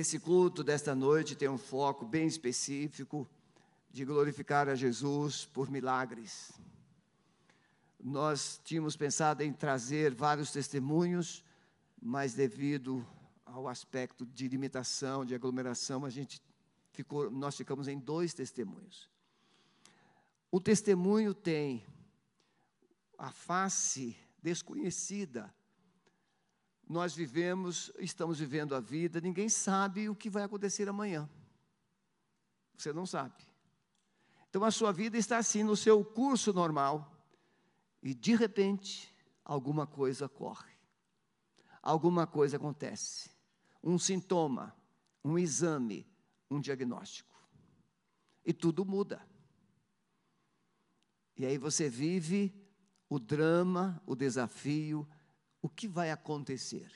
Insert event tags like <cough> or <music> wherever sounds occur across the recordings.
Esse culto desta noite tem um foco bem específico de glorificar a Jesus por milagres. Nós tínhamos pensado em trazer vários testemunhos, mas devido ao aspecto de limitação, de aglomeração, a gente ficou, nós ficamos em dois testemunhos. O testemunho tem a face desconhecida. Nós vivemos, estamos vivendo a vida, ninguém sabe o que vai acontecer amanhã. Você não sabe. Então a sua vida está assim no seu curso normal e de repente alguma coisa ocorre. Alguma coisa acontece. Um sintoma, um exame, um diagnóstico. E tudo muda. E aí você vive o drama, o desafio, o que vai acontecer.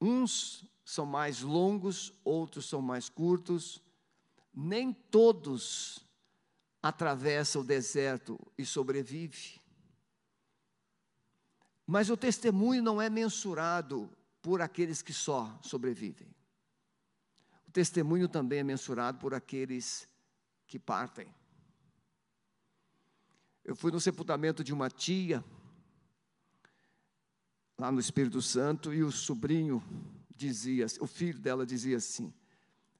Uns são mais longos, outros são mais curtos. Nem todos atravessam o deserto e sobrevivem. Mas o testemunho não é mensurado por aqueles que só sobrevivem. O testemunho também é mensurado por aqueles que partem. Eu fui no sepultamento de uma tia, lá no Espírito Santo, e o sobrinho dizia, o filho dela dizia assim: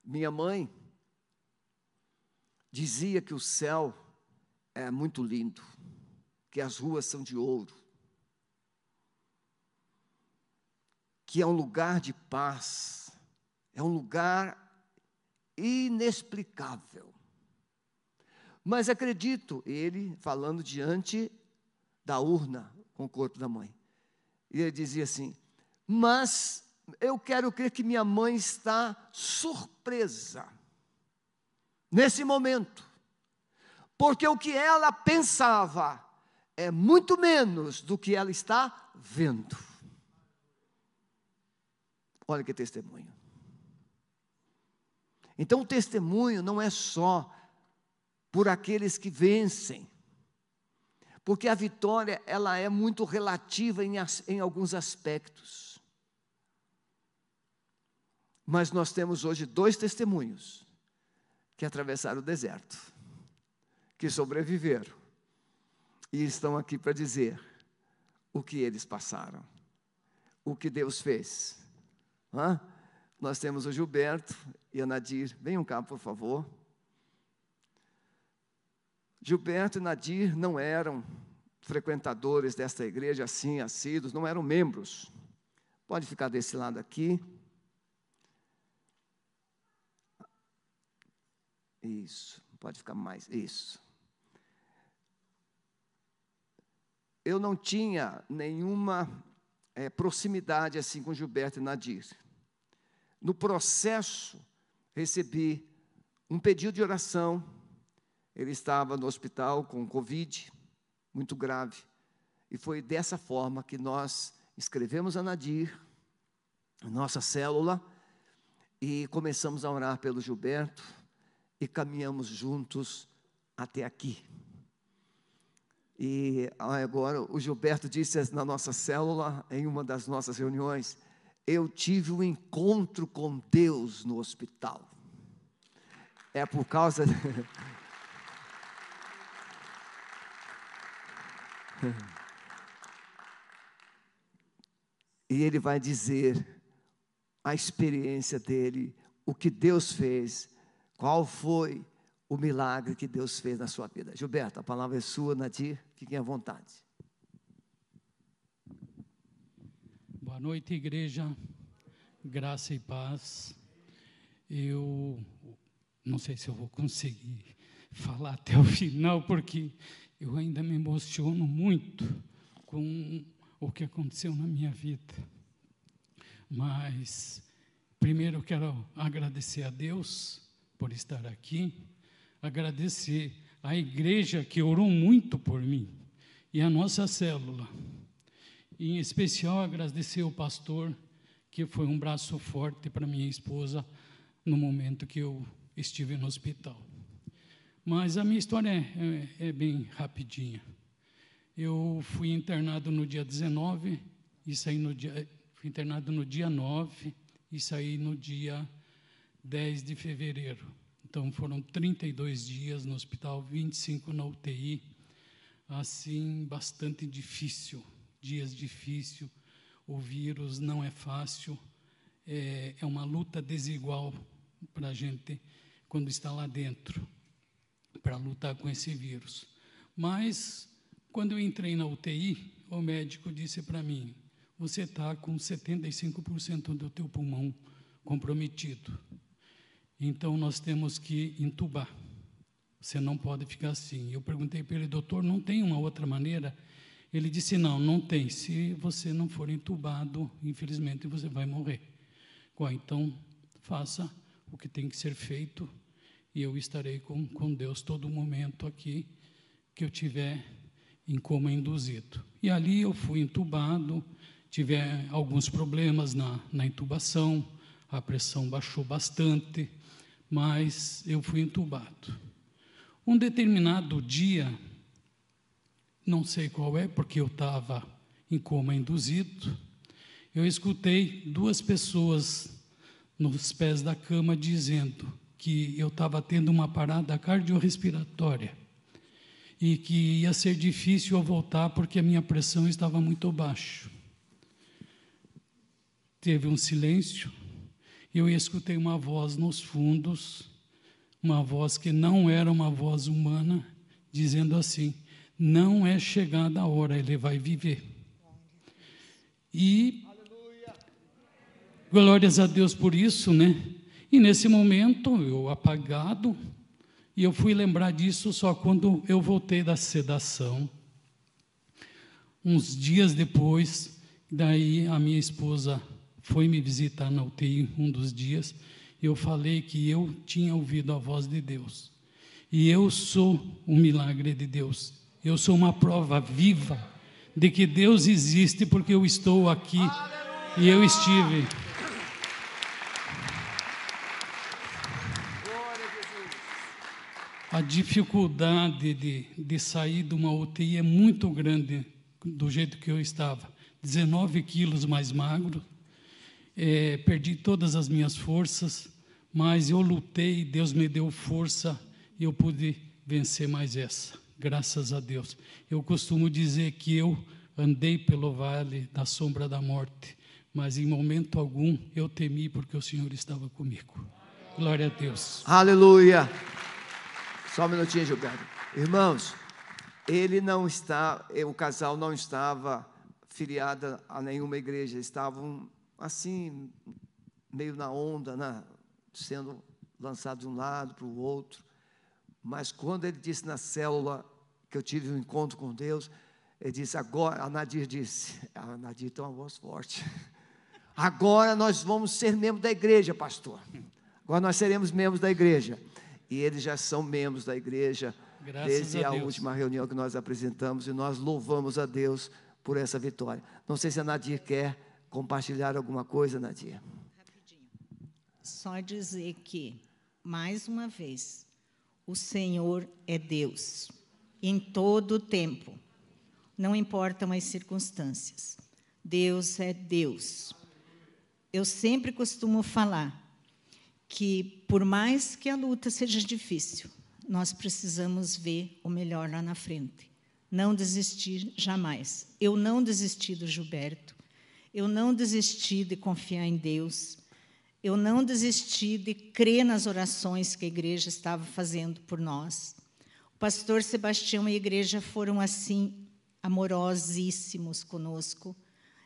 Minha mãe dizia que o céu é muito lindo, que as ruas são de ouro, que é um lugar de paz, é um lugar inexplicável. Mas acredito, ele falando diante da urna com o corpo da mãe. E ele dizia assim: Mas eu quero crer que minha mãe está surpresa nesse momento, porque o que ela pensava é muito menos do que ela está vendo. Olha que testemunho. Então, o testemunho não é só por aqueles que vencem. Porque a vitória, ela é muito relativa em, em alguns aspectos. Mas nós temos hoje dois testemunhos que atravessaram o deserto, que sobreviveram e estão aqui para dizer o que eles passaram, o que Deus fez. Hã? Nós temos o Gilberto e a Nadir. Venham cá, por favor. Gilberto e Nadir não eram frequentadores desta igreja assim, assíduos, não eram membros. Pode ficar desse lado aqui. Isso, pode ficar mais. Isso. Eu não tinha nenhuma é, proximidade assim com Gilberto e Nadir. No processo, recebi um pedido de oração ele estava no hospital com Covid, muito grave. E foi dessa forma que nós escrevemos a Nadir, nossa célula, e começamos a orar pelo Gilberto e caminhamos juntos até aqui. E agora o Gilberto disse na nossa célula, em uma das nossas reuniões, eu tive um encontro com Deus no hospital. É por causa. <laughs> E ele vai dizer a experiência dele, o que Deus fez, qual foi o milagre que Deus fez na sua vida. Gilberto, a palavra é sua, Nadir, fiquem à vontade. Boa noite, igreja, graça e paz. Eu não sei se eu vou conseguir falar até o final, porque eu ainda me emociono muito com o que aconteceu na minha vida. Mas, primeiro, eu quero agradecer a Deus por estar aqui, agradecer a igreja que orou muito por mim e a nossa célula. E, em especial, agradecer o pastor, que foi um braço forte para minha esposa no momento que eu estive no hospital. Mas a minha história é, é, é bem rapidinha. Eu fui internado no dia 19 e saí no dia, Fui internado no dia 9 e saí no dia 10 de fevereiro. Então foram 32 dias no hospital, 25 na UTI. Assim, bastante difícil, dias difíceis. O vírus não é fácil, é, é uma luta desigual para a gente quando está lá dentro, para lutar com esse vírus. Mas, quando eu entrei na UTI, o médico disse para mim: você está com 75% do teu pulmão comprometido. Então nós temos que entubar. Você não pode ficar assim. Eu perguntei para ele, doutor, não tem uma outra maneira? Ele disse: não, não tem. Se você não for entubado, infelizmente você vai morrer. Então faça o que tem que ser feito e eu estarei com, com Deus todo momento aqui que eu tiver em coma induzido. E ali eu fui entubado, tive alguns problemas na, na intubação, a pressão baixou bastante, mas eu fui entubado. Um determinado dia, não sei qual é, porque eu estava em coma induzido, eu escutei duas pessoas nos pés da cama dizendo que eu estava tendo uma parada cardiorrespiratória e que ia ser difícil eu voltar porque a minha pressão estava muito baixa. Teve um silêncio eu escutei uma voz nos fundos, uma voz que não era uma voz humana, dizendo assim: não é chegada a hora, ele vai viver. E glórias a Deus por isso, né? E nesse momento, eu apagado, e eu fui lembrar disso só quando eu voltei da sedação. Uns dias depois, daí a minha esposa foi me visitar na UTI um dos dias, eu falei que eu tinha ouvido a voz de Deus. E eu sou um milagre de Deus. Eu sou uma prova viva de que Deus existe porque eu estou aqui Aleluia! e eu estive a dificuldade de, de sair de uma UTI é muito grande do jeito que eu estava. 19 quilos mais magro, é, perdi todas as minhas forças, mas eu lutei, Deus me deu força e eu pude vencer mais essa, graças a Deus. Eu costumo dizer que eu andei pelo vale da sombra da morte, mas em momento algum eu temi porque o Senhor estava comigo. Glória a Deus. Aleluia. Só um minutinho, Gilberto. Irmãos, ele não está, o casal não estava filiado a nenhuma igreja, estavam assim, meio na onda, né? sendo lançados de um lado para o outro. Mas quando ele disse na célula que eu tive um encontro com Deus, ele disse, agora, a Nadir disse, a Nadir tem uma voz forte. <laughs> Agora nós vamos ser membros da igreja, pastor. Agora nós seremos membros da igreja e eles já são membros da igreja Graças desde a, a última reunião que nós apresentamos e nós louvamos a Deus por essa vitória. Não sei se a Nadir quer compartilhar alguma coisa, Nadir. Rapidinho. Só dizer que, mais uma vez, o Senhor é Deus em todo o tempo, não importam as circunstâncias. Deus é Deus. Eu sempre costumo falar que, por mais que a luta seja difícil, nós precisamos ver o melhor lá na frente. Não desistir jamais. Eu não desisti do Gilberto. Eu não desisti de confiar em Deus. Eu não desisti de crer nas orações que a igreja estava fazendo por nós. O pastor Sebastião e a igreja foram assim amorosíssimos conosco.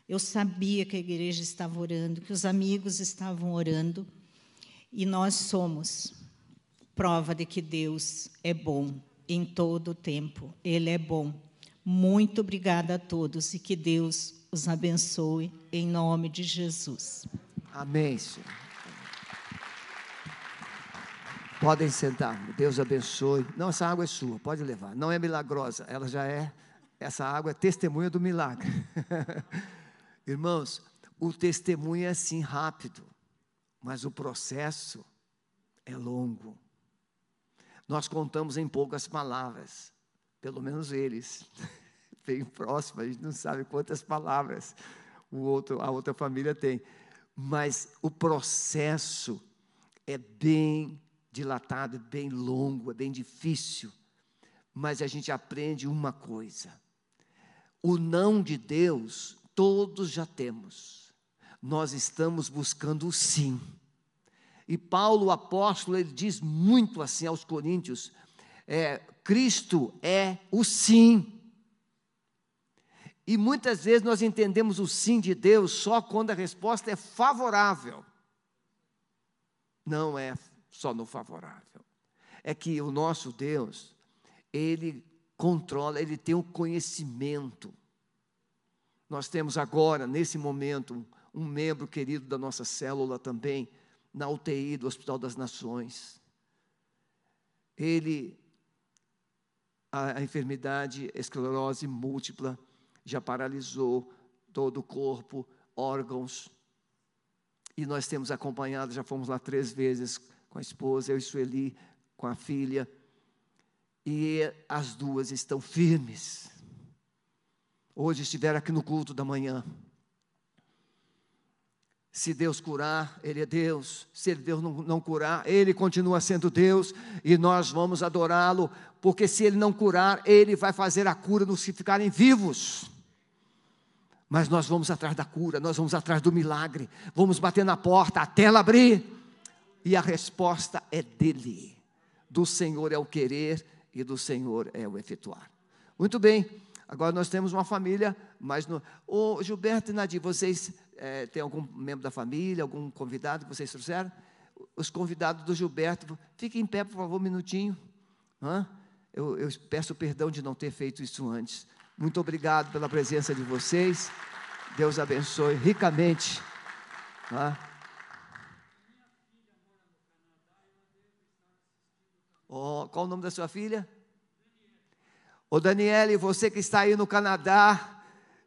Eu sabia que a igreja estava orando, que os amigos estavam orando. E nós somos prova de que Deus é bom em todo o tempo. Ele é bom. Muito obrigada a todos e que Deus os abençoe em nome de Jesus. Amém, Senhor. Podem sentar. Deus abençoe. Não, essa água é sua, pode levar. Não é milagrosa, ela já é. Essa água é testemunha do milagre. <laughs> Irmãos, o testemunho é assim rápido mas o processo é longo. Nós contamos em poucas palavras, pelo menos eles, <laughs> bem próximo, a gente não sabe quantas palavras, o outro, a outra família tem. Mas o processo é bem dilatado, é bem longo, é bem difícil. Mas a gente aprende uma coisa: o não de Deus, todos já temos. Nós estamos buscando o sim. E Paulo, o apóstolo, ele diz muito assim aos Coríntios: é, Cristo é o sim. E muitas vezes nós entendemos o sim de Deus só quando a resposta é favorável. Não é só no favorável. É que o nosso Deus, ele controla, ele tem o conhecimento. Nós temos agora, nesse momento, um membro querido da nossa célula também, na UTI do Hospital das Nações. Ele, a, a enfermidade esclerose múltipla, já paralisou todo o corpo, órgãos. E nós temos acompanhado, já fomos lá três vezes com a esposa, eu e Sueli, com a filha. E as duas estão firmes. Hoje estiveram aqui no culto da manhã. Se Deus curar, Ele é Deus. Se Deus não, não curar, Ele continua sendo Deus. E nós vamos adorá-lo, porque se Ele não curar, Ele vai fazer a cura nos que ficarem vivos. Mas nós vamos atrás da cura, nós vamos atrás do milagre, vamos bater na porta até ela abrir. E a resposta é dele. Do Senhor é o querer e do Senhor é o efetuar. Muito bem, agora nós temos uma família, mas no. Ô Gilberto e Nadir, vocês é, têm algum membro da família, algum convidado que vocês trouxeram? Os convidados do Gilberto, fiquem em pé, por favor, um minutinho. Hã? Eu, eu peço perdão de não ter feito isso antes. Muito obrigado pela presença de vocês. Deus abençoe ricamente. Tá? Oh, qual o nome da sua filha? Ô Daniele, você que está aí no Canadá,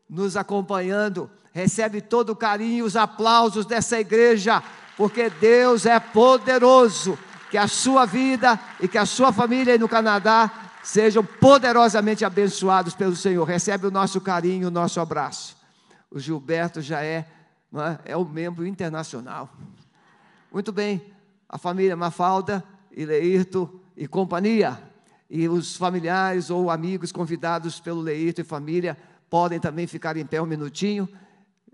nos acompanhando, recebe todo o carinho e os aplausos dessa igreja, porque Deus é poderoso. Que a sua vida e que a sua família aí no Canadá sejam poderosamente abençoados pelo Senhor. Recebe o nosso carinho, o nosso abraço. O Gilberto já é, é, é o membro internacional. Muito bem, a família Mafalda, Leirto e companhia, e os familiares ou amigos convidados pelo Leirto e família podem também ficar em pé um minutinho,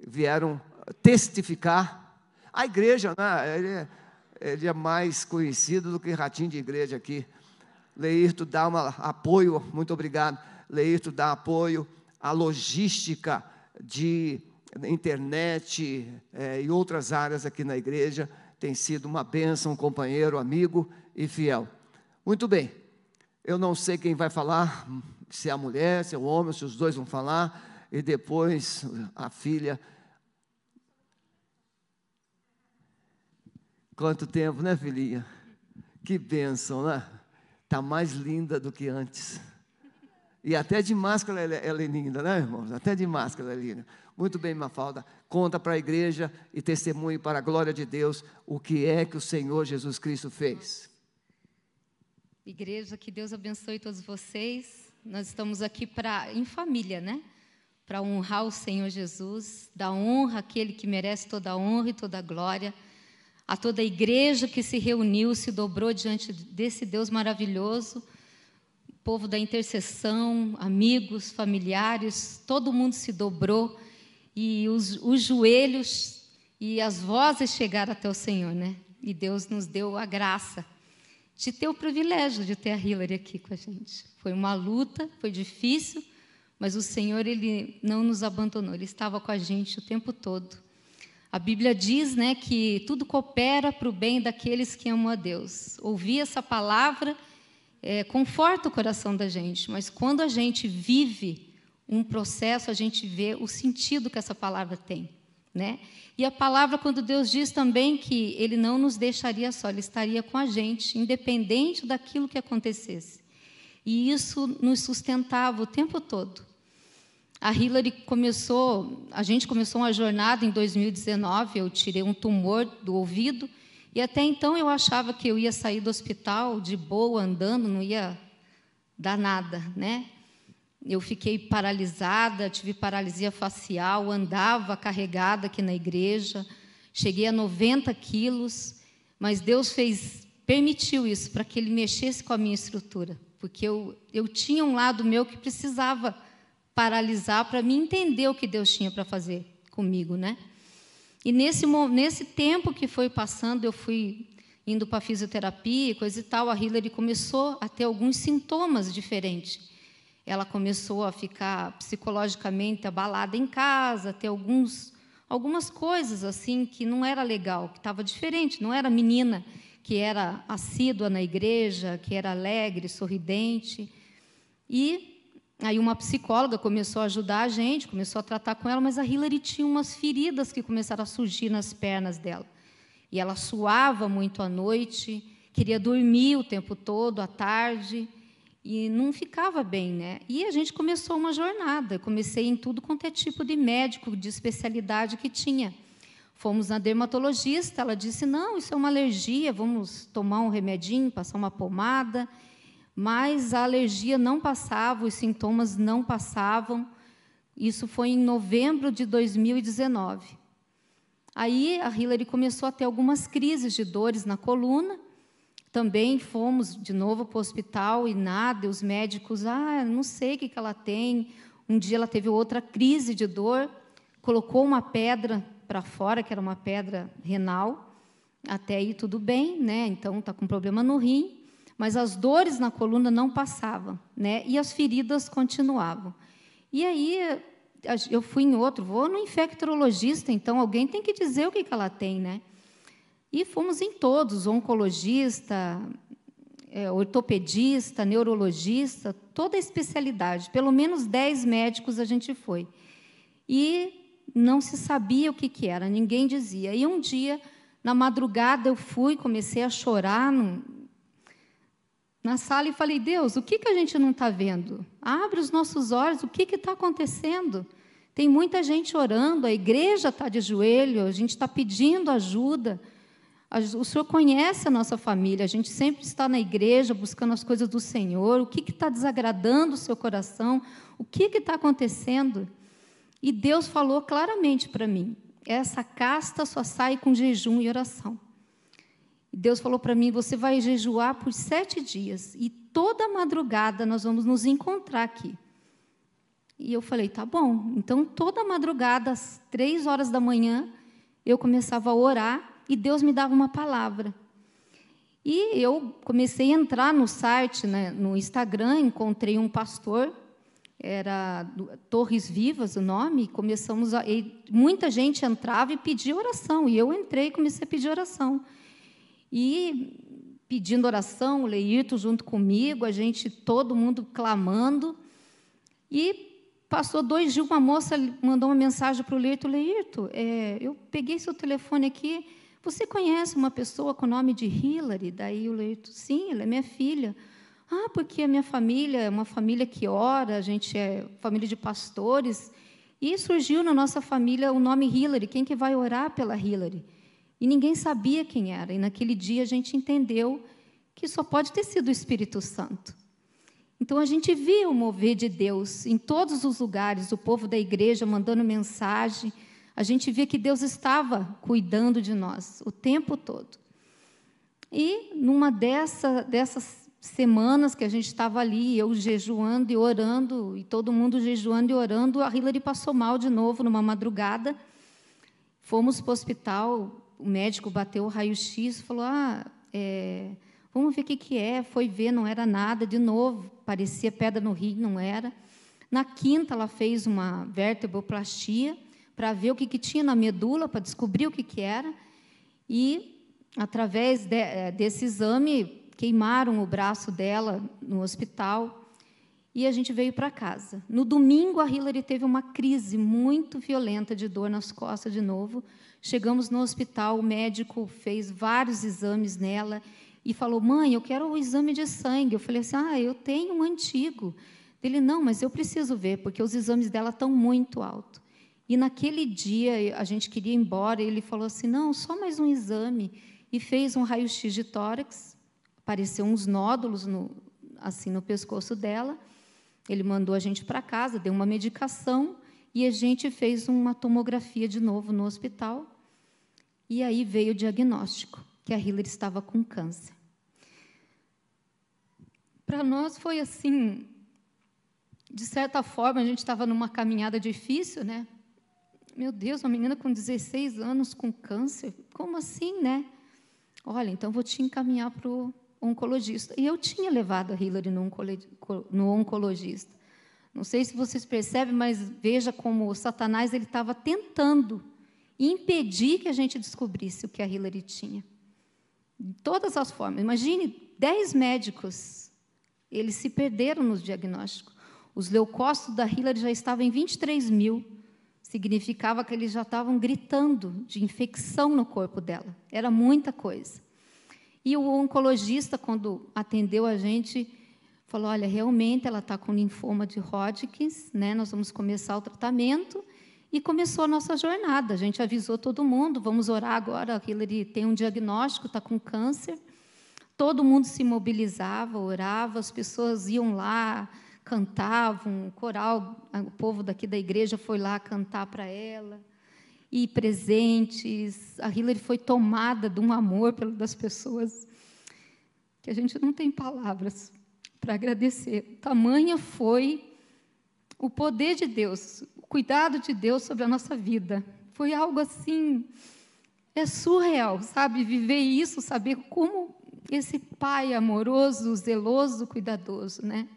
vieram testificar. A igreja, né, ele, é, ele é mais conhecido do que ratinho de igreja aqui. Leirto dá um apoio, muito obrigado. Leirto dá apoio à logística de internet é, e outras áreas aqui na igreja. Tem sido uma bênção, companheiro, amigo e fiel. Muito bem, eu não sei quem vai falar, se é a mulher, se é o homem, se os dois vão falar, e depois a filha. Quanto tempo, né, filhinha? Que bênção, né? está mais linda do que antes. E até de máscara ela, ela é linda, né, irmãos? Até de máscara ela é linda. Muito bem, Mafalda. Conta para a igreja e testemunhe para a glória de Deus o que é que o Senhor Jesus Cristo fez. Igreja, que Deus abençoe todos vocês. Nós estamos aqui para em família, né? Para honrar o Senhor Jesus, dar honra àquele que merece toda a honra e toda a glória a toda a igreja que se reuniu, se dobrou diante desse Deus maravilhoso, povo da intercessão, amigos, familiares, todo mundo se dobrou e os, os joelhos e as vozes chegaram até o Senhor, né? E Deus nos deu a graça de ter o privilégio de ter a Hillary aqui com a gente. Foi uma luta, foi difícil, mas o Senhor ele não nos abandonou, ele estava com a gente o tempo todo. A Bíblia diz né, que tudo coopera para o bem daqueles que amam a Deus. Ouvir essa palavra é, conforta o coração da gente, mas quando a gente vive um processo, a gente vê o sentido que essa palavra tem. Né? E a palavra, quando Deus diz também que Ele não nos deixaria só, Ele estaria com a gente, independente daquilo que acontecesse. E isso nos sustentava o tempo todo. A Hillary começou, a gente começou uma jornada em 2019, eu tirei um tumor do ouvido, e até então eu achava que eu ia sair do hospital de boa, andando, não ia dar nada, né? Eu fiquei paralisada, tive paralisia facial, andava carregada aqui na igreja, cheguei a 90 quilos, mas Deus fez, permitiu isso para que Ele mexesse com a minha estrutura, porque eu, eu tinha um lado meu que precisava paralisar para me entender o que Deus tinha para fazer comigo, né? E nesse, nesse tempo que foi passando, eu fui indo para fisioterapia, coisa e tal, a Hillary começou a ter alguns sintomas diferentes. Ela começou a ficar psicologicamente abalada em casa, ter alguns, algumas coisas assim que não era legal, que estava diferente. Não era menina que era assídua na igreja, que era alegre, sorridente. E aí uma psicóloga começou a ajudar a gente, começou a tratar com ela, mas a Hillary tinha umas feridas que começaram a surgir nas pernas dela. E ela suava muito à noite, queria dormir o tempo todo, à tarde, e não ficava bem, né? E a gente começou uma jornada. Comecei em tudo quanto é tipo de médico, de especialidade que tinha. Fomos na dermatologista, ela disse: "Não, isso é uma alergia, vamos tomar um remedinho, passar uma pomada". Mas a alergia não passava, os sintomas não passavam. Isso foi em novembro de 2019. Aí a Hillary começou a ter algumas crises de dores na coluna. Também fomos de novo para o hospital e nada, e os médicos, ah, não sei o que, que ela tem. Um dia ela teve outra crise de dor, colocou uma pedra para fora, que era uma pedra renal. Até aí tudo bem, né? Então está com problema no rim, mas as dores na coluna não passavam, né? E as feridas continuavam. E aí eu fui em outro, vou no infectologista, então alguém tem que dizer o que, que ela tem, né? E fomos em todos, oncologista, é, ortopedista, neurologista, toda a especialidade, pelo menos 10 médicos a gente foi. E não se sabia o que, que era, ninguém dizia. E um dia, na madrugada, eu fui, comecei a chorar no, na sala e falei: Deus, o que, que a gente não está vendo? Abre os nossos olhos, o que está acontecendo? Tem muita gente orando, a igreja está de joelho, a gente está pedindo ajuda. O Senhor conhece a nossa família, a gente sempre está na igreja buscando as coisas do Senhor. O que está desagradando o seu coração? O que está acontecendo? E Deus falou claramente para mim: essa casta só sai com jejum e oração. Deus falou para mim: você vai jejuar por sete dias e toda madrugada nós vamos nos encontrar aqui. E eu falei: tá bom. Então, toda madrugada, às três horas da manhã, eu começava a orar e Deus me dava uma palavra. E eu comecei a entrar no site, né, no Instagram, encontrei um pastor, era Torres Vivas o nome, e começamos a. E muita gente entrava e pedia oração, e eu entrei e comecei a pedir oração. E pedindo oração, o Leirto junto comigo, a gente, todo mundo clamando. E passou dois dias, uma moça mandou uma mensagem para o Leirto, Leirto, é, eu peguei seu telefone aqui, você conhece uma pessoa com o nome de Hillary? Daí o Leirto, sim, ela é minha filha. Ah, porque a minha família é uma família que ora, a gente é família de pastores. E surgiu na nossa família o nome Hillary, quem que vai orar pela Hillary? E ninguém sabia quem era. E naquele dia a gente entendeu que só pode ter sido o Espírito Santo. Então a gente via o mover de Deus em todos os lugares, o povo da igreja mandando mensagem. A gente via que Deus estava cuidando de nós o tempo todo. E numa dessa, dessas semanas que a gente estava ali, eu jejuando e orando, e todo mundo jejuando e orando, a Hillary passou mal de novo numa madrugada. Fomos para o hospital, o médico bateu o raio-x, falou: ah, é, vamos ver o que, que é. Foi ver, não era nada, de novo, parecia pedra no rim, não era. Na quinta, ela fez uma vertebroplastia para ver o que, que tinha na medula, para descobrir o que, que era. E, através de, é, desse exame, queimaram o braço dela no hospital e a gente veio para casa. No domingo, a Hillary teve uma crise muito violenta de dor nas costas de novo. Chegamos no hospital, o médico fez vários exames nela e falou: Mãe, eu quero o exame de sangue. Eu falei assim: Ah, eu tenho um antigo. Ele: Não, mas eu preciso ver, porque os exames dela estão muito altos. E naquele dia a gente queria ir embora, e ele falou assim: Não, só mais um exame. E fez um raio-x de tórax, apareceu uns nódulos no, assim no pescoço dela. Ele mandou a gente para casa, deu uma medicação e a gente fez uma tomografia de novo no hospital. E aí veio o diagnóstico que a Hillary estava com câncer. Para nós foi assim, de certa forma, a gente estava numa caminhada difícil, né? Meu Deus, uma menina com 16 anos com câncer, como assim, né? Olha, então vou te encaminhar para o oncologista. E eu tinha levado a Hillary no, no oncologista. Não sei se vocês percebem, mas veja como o Satanás ele estava tentando impedir que a gente descobrisse o que a Hillary tinha. De todas as formas. Imagine, dez médicos, eles se perderam no diagnóstico. Os leucócitos da Hillary já estavam em 23 mil. Significava que eles já estavam gritando de infecção no corpo dela. Era muita coisa. E o oncologista, quando atendeu a gente, falou: olha, realmente ela está com linfoma de Hodgkins, né? Nós vamos começar o tratamento. E começou a nossa jornada. A gente avisou todo mundo: vamos orar agora. Hillary tem um diagnóstico, está com câncer. Todo mundo se mobilizava, orava, as pessoas iam lá, cantavam, o coral, o povo daqui da igreja foi lá cantar para ela. E presentes, a Hillary foi tomada de um amor das pessoas que a gente não tem palavras para agradecer. Tamanha foi o poder de Deus, o cuidado de Deus sobre a nossa vida. Foi algo assim, é surreal, sabe? Viver isso, saber como esse pai amoroso, zeloso, cuidadoso, né?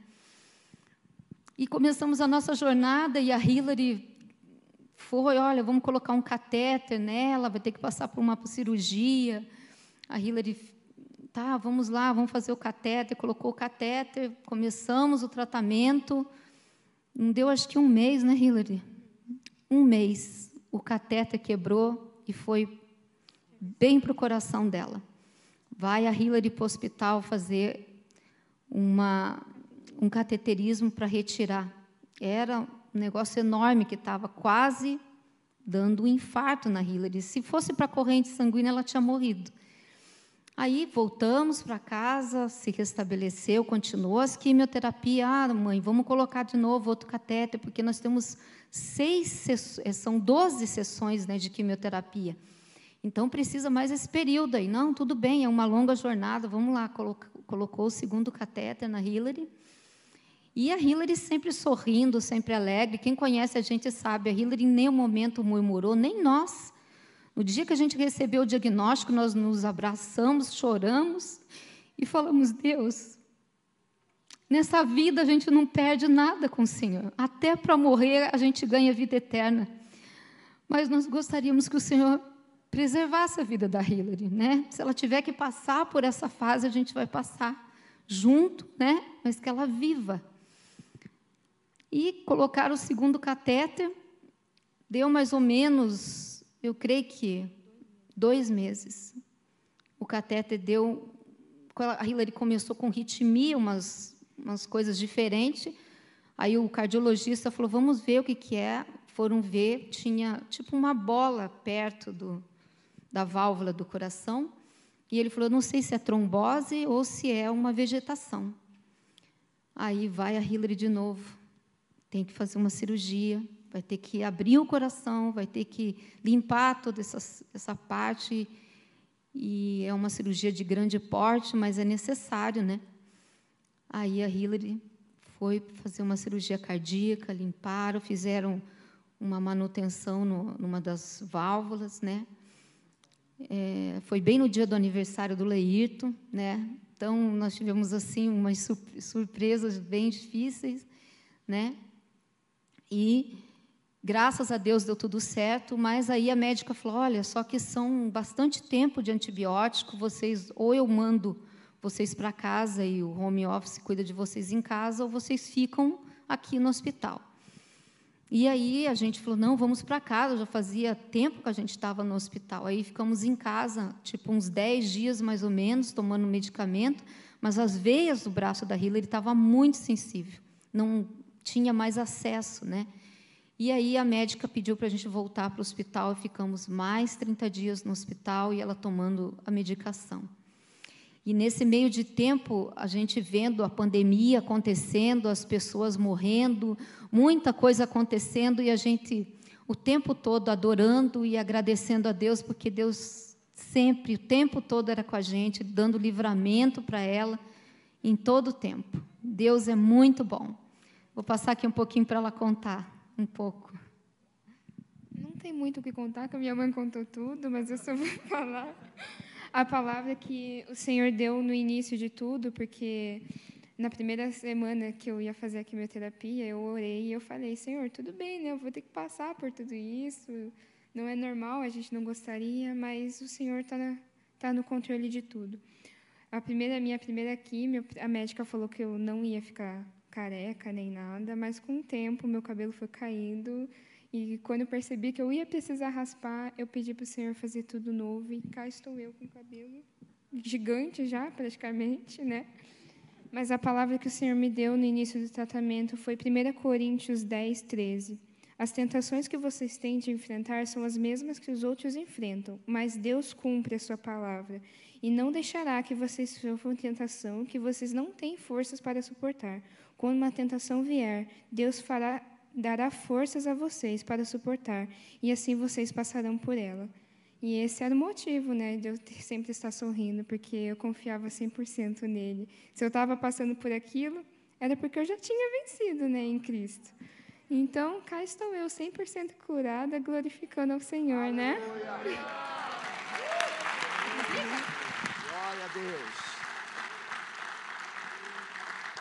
E começamos a nossa jornada e a Hillary foi, olha, vamos colocar um catéter nela, vai ter que passar por uma cirurgia. A Hillary tá, vamos lá, vamos fazer o catéter, colocou o catéter, começamos o tratamento. Não deu acho que um mês, né, Hillary? Um mês. O catéter quebrou e foi bem para o coração dela. Vai a Hillary para o hospital fazer uma, um cateterismo para retirar. Era um negócio enorme que estava quase dando um infarto na Hillary. Se fosse para a corrente sanguínea, ela tinha morrido. Aí voltamos para casa, se restabeleceu, continuou as quimioterapias. Ah, mãe, vamos colocar de novo outro catéter, porque nós temos seis, eh, são 12 sessões né, de quimioterapia. Então precisa mais esse período aí. Não, tudo bem, é uma longa jornada, vamos lá. Colocou, colocou o segundo catéter na Hillary. E a Hillary sempre sorrindo, sempre alegre. Quem conhece a gente sabe, a Hillary em nenhum momento murmurou, nem nós. No dia que a gente recebeu o diagnóstico, nós nos abraçamos, choramos e falamos: Deus, nessa vida a gente não perde nada com o Senhor. Até para morrer a gente ganha vida eterna. Mas nós gostaríamos que o Senhor preservasse a vida da Hillary, né? Se ela tiver que passar por essa fase, a gente vai passar junto, né? Mas que ela viva. E colocar o segundo catéter deu mais ou menos eu creio que dois meses. O catéter deu. A Hillary começou com ritmia, umas, umas coisas diferentes. Aí o cardiologista falou: vamos ver o que, que é. Foram ver, tinha tipo uma bola perto do, da válvula do coração. E ele falou: não sei se é trombose ou se é uma vegetação. Aí vai a Hillary de novo. Tem que fazer uma cirurgia vai ter que abrir o coração, vai ter que limpar toda essa, essa parte. E é uma cirurgia de grande porte, mas é necessário, né? Aí a Hillary foi fazer uma cirurgia cardíaca, limparam, fizeram uma manutenção no, numa das válvulas, né? É, foi bem no dia do aniversário do Leirto, né? Então nós tivemos assim umas surpresas bem difíceis, né? E Graças a Deus deu tudo certo, mas aí a médica falou: olha, só que são bastante tempo de antibiótico, vocês ou eu mando vocês para casa e o home office cuida de vocês em casa, ou vocês ficam aqui no hospital. E aí a gente falou: não, vamos para casa. Já fazia tempo que a gente estava no hospital. Aí ficamos em casa, tipo uns 10 dias mais ou menos, tomando medicamento, mas as veias do braço da Hillary estavam muito sensível, não tinha mais acesso, né? E aí a médica pediu para a gente voltar para o hospital e ficamos mais 30 dias no hospital e ela tomando a medicação. E nesse meio de tempo, a gente vendo a pandemia acontecendo, as pessoas morrendo, muita coisa acontecendo e a gente o tempo todo adorando e agradecendo a Deus, porque Deus sempre, o tempo todo era com a gente, dando livramento para ela em todo o tempo. Deus é muito bom. Vou passar aqui um pouquinho para ela contar um pouco. Não tem muito o que contar, que a minha mãe contou tudo, mas eu só vou <laughs> falar a palavra que o Senhor deu no início de tudo, porque na primeira semana que eu ia fazer a quimioterapia, eu orei e eu falei: Senhor, tudo bem, né? Eu vou ter que passar por tudo isso. Não é normal, a gente não gostaria, mas o Senhor está tá no controle de tudo. A primeira minha primeira quimio, a médica falou que eu não ia ficar careca nem nada, mas com o tempo meu cabelo foi caindo e quando eu percebi que eu ia precisar raspar, eu pedi para o Senhor fazer tudo novo. E cá estou eu com o cabelo gigante já, praticamente, né? Mas a palavra que o Senhor me deu no início do tratamento foi 1 Coríntios 10, 13. As tentações que vocês têm de enfrentar são as mesmas que os outros enfrentam, mas Deus cumpre a sua palavra e não deixará que vocês sofram tentação que vocês não têm forças para suportar. Quando uma tentação vier, Deus fará dará forças a vocês para suportar, e assim vocês passarão por ela. E esse era o motivo, né, de eu sempre estar sorrindo, porque eu confiava 100% nele. Se eu estava passando por aquilo, era porque eu já tinha vencido, né, em Cristo. Então, cá estou eu, 100% curada, glorificando ao Senhor, né? Glória a Deus.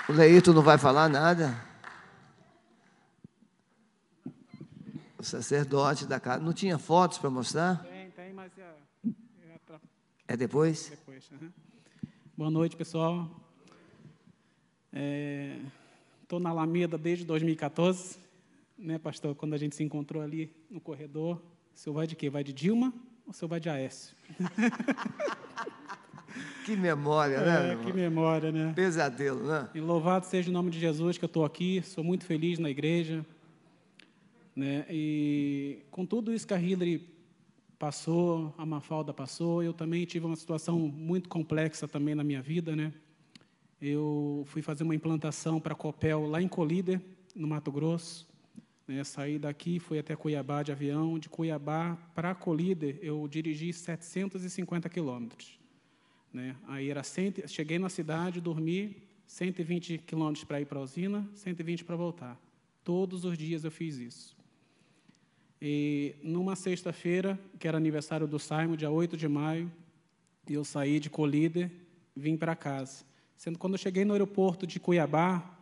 O Leito não vai falar nada? o sacerdote da casa. Não tinha fotos para mostrar? Tem, tem, mas é. É, pra... é depois? Depois. Uhum. Boa noite, pessoal. Estou é, na Alameda desde 2014, né, pastor? Quando a gente se encontrou ali no corredor. O senhor vai de quê? Vai de Dilma ou o senhor vai de Aécio? <laughs> que memória, né? É, que memória, né? Pesadelo, né? E louvado seja o nome de Jesus que eu estou aqui. Sou muito feliz na igreja. Né? E com tudo isso que a Hillary passou, a Mafalda passou, eu também tive uma situação muito complexa também na minha vida. Né? Eu fui fazer uma implantação para a Copel lá em Colíder, no Mato Grosso. Né? Saí daqui, fui até Cuiabá de avião. De Cuiabá para Colíder, eu dirigi 750 quilômetros. Né? Aí era cento, cheguei na cidade, dormi 120 quilômetros para ir para a usina, 120 para voltar. Todos os dias eu fiz isso. E numa sexta-feira, que era aniversário do Simon, dia 8 de maio, eu saí de Colíder, vim para casa. Sendo quando eu cheguei no aeroporto de Cuiabá,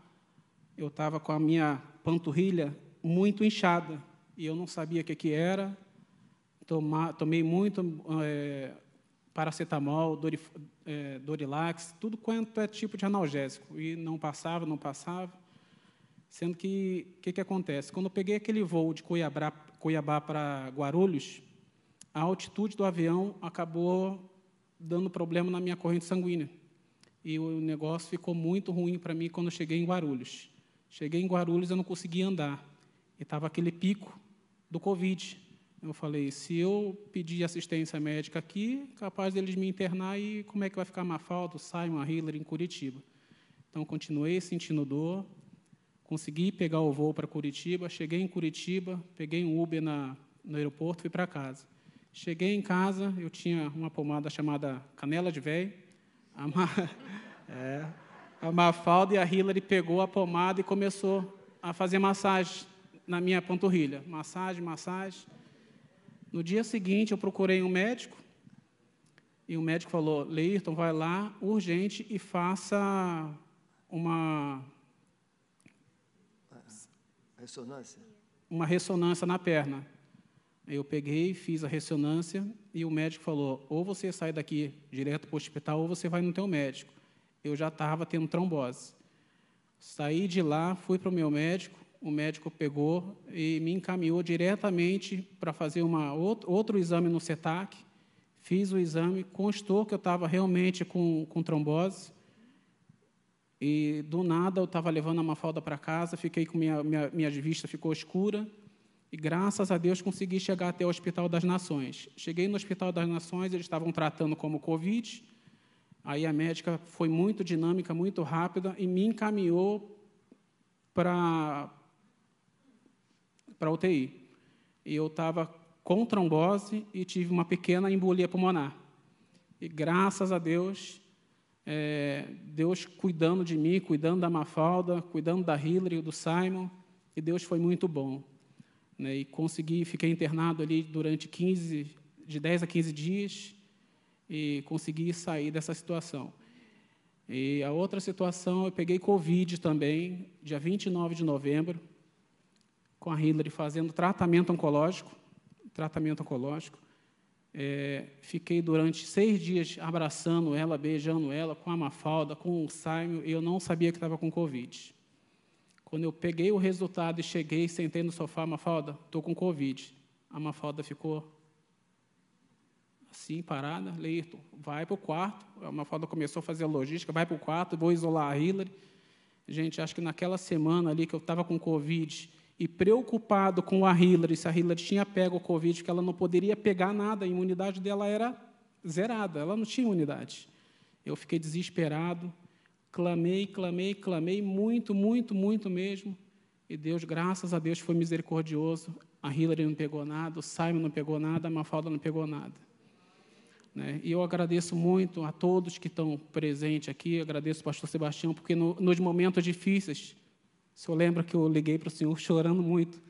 eu estava com a minha panturrilha muito inchada e eu não sabia o que, que era. Toma, tomei muito é, paracetamol, dorif, é, Dorilax, tudo quanto é tipo de analgésico e não passava, não passava. Sendo que o que, que acontece? Quando eu peguei aquele voo de Cuiabá, Cuiabá para Guarulhos, a altitude do avião acabou dando problema na minha corrente sanguínea. E o negócio ficou muito ruim para mim quando eu cheguei em Guarulhos. Cheguei em Guarulhos, eu não conseguia andar. E estava aquele pico do Covid. Eu falei, se eu pedir assistência médica aqui, capaz deles me internar e como é que vai ficar Mafalda, Simon, a Hillary em Curitiba. Então, continuei sentindo dor, Consegui pegar o voo para Curitiba, cheguei em Curitiba, peguei um Uber na, no aeroporto, fui para casa. Cheguei em casa, eu tinha uma pomada chamada Canela de Véio. A, Ma, <laughs> é, a Mafalda e a Hillary pegou a pomada e começou a fazer massagem na minha panturrilha. Massagem, massagem. No dia seguinte, eu procurei um médico e o médico falou: Leirton, vai lá urgente e faça uma Ressonância? Uma ressonância na perna. Eu peguei, fiz a ressonância e o médico falou: ou você sai daqui direto para o hospital ou você vai no teu médico. Eu já estava tendo trombose. Saí de lá, fui para o meu médico, o médico pegou e me encaminhou diretamente para fazer uma, outro, outro exame no CETAC. Fiz o exame, constou que eu estava realmente com, com trombose. E do nada eu estava levando a Mafalda para casa, fiquei com minha, minha, minha vista ficou escura. E graças a Deus consegui chegar até o Hospital das Nações. Cheguei no Hospital das Nações, eles estavam tratando como Covid. Aí a médica foi muito dinâmica, muito rápida e me encaminhou para para UTI. E eu estava com trombose e tive uma pequena embolia pulmonar. E graças a Deus, é, Deus cuidando de mim, cuidando da Mafalda, cuidando da Hillary do Simon, e Deus foi muito bom. Né? E consegui, fiquei internado ali durante 15, de 10 a 15 dias, e consegui sair dessa situação. E a outra situação, eu peguei Covid também, dia 29 de novembro, com a Hillary fazendo tratamento oncológico, tratamento oncológico. É, fiquei durante seis dias abraçando ela, beijando ela, com a Mafalda, com o Simon, e eu não sabia que estava com Covid. Quando eu peguei o resultado e cheguei, sentei no sofá, Mafalda, estou com Covid. A Mafalda ficou assim, parada. Leirton, vai para o quarto. A Mafalda começou a fazer a logística, vai para o quarto, vou isolar a Hillary. Gente, acho que naquela semana ali que eu estava com Covid e preocupado com a Hillary, se a Hillary tinha pego o Covid, que ela não poderia pegar nada, a imunidade dela era zerada, ela não tinha imunidade. Eu fiquei desesperado, clamei, clamei, clamei muito, muito, muito mesmo. E Deus, graças a Deus, foi misericordioso. A Hillary não pegou nada, o Simon não pegou nada, a Mafalda não pegou nada. Né? E eu agradeço muito a todos que estão presentes aqui, agradeço ao pastor Sebastião, porque no, nos momentos difíceis, o senhor lembra que eu liguei para o senhor chorando muito.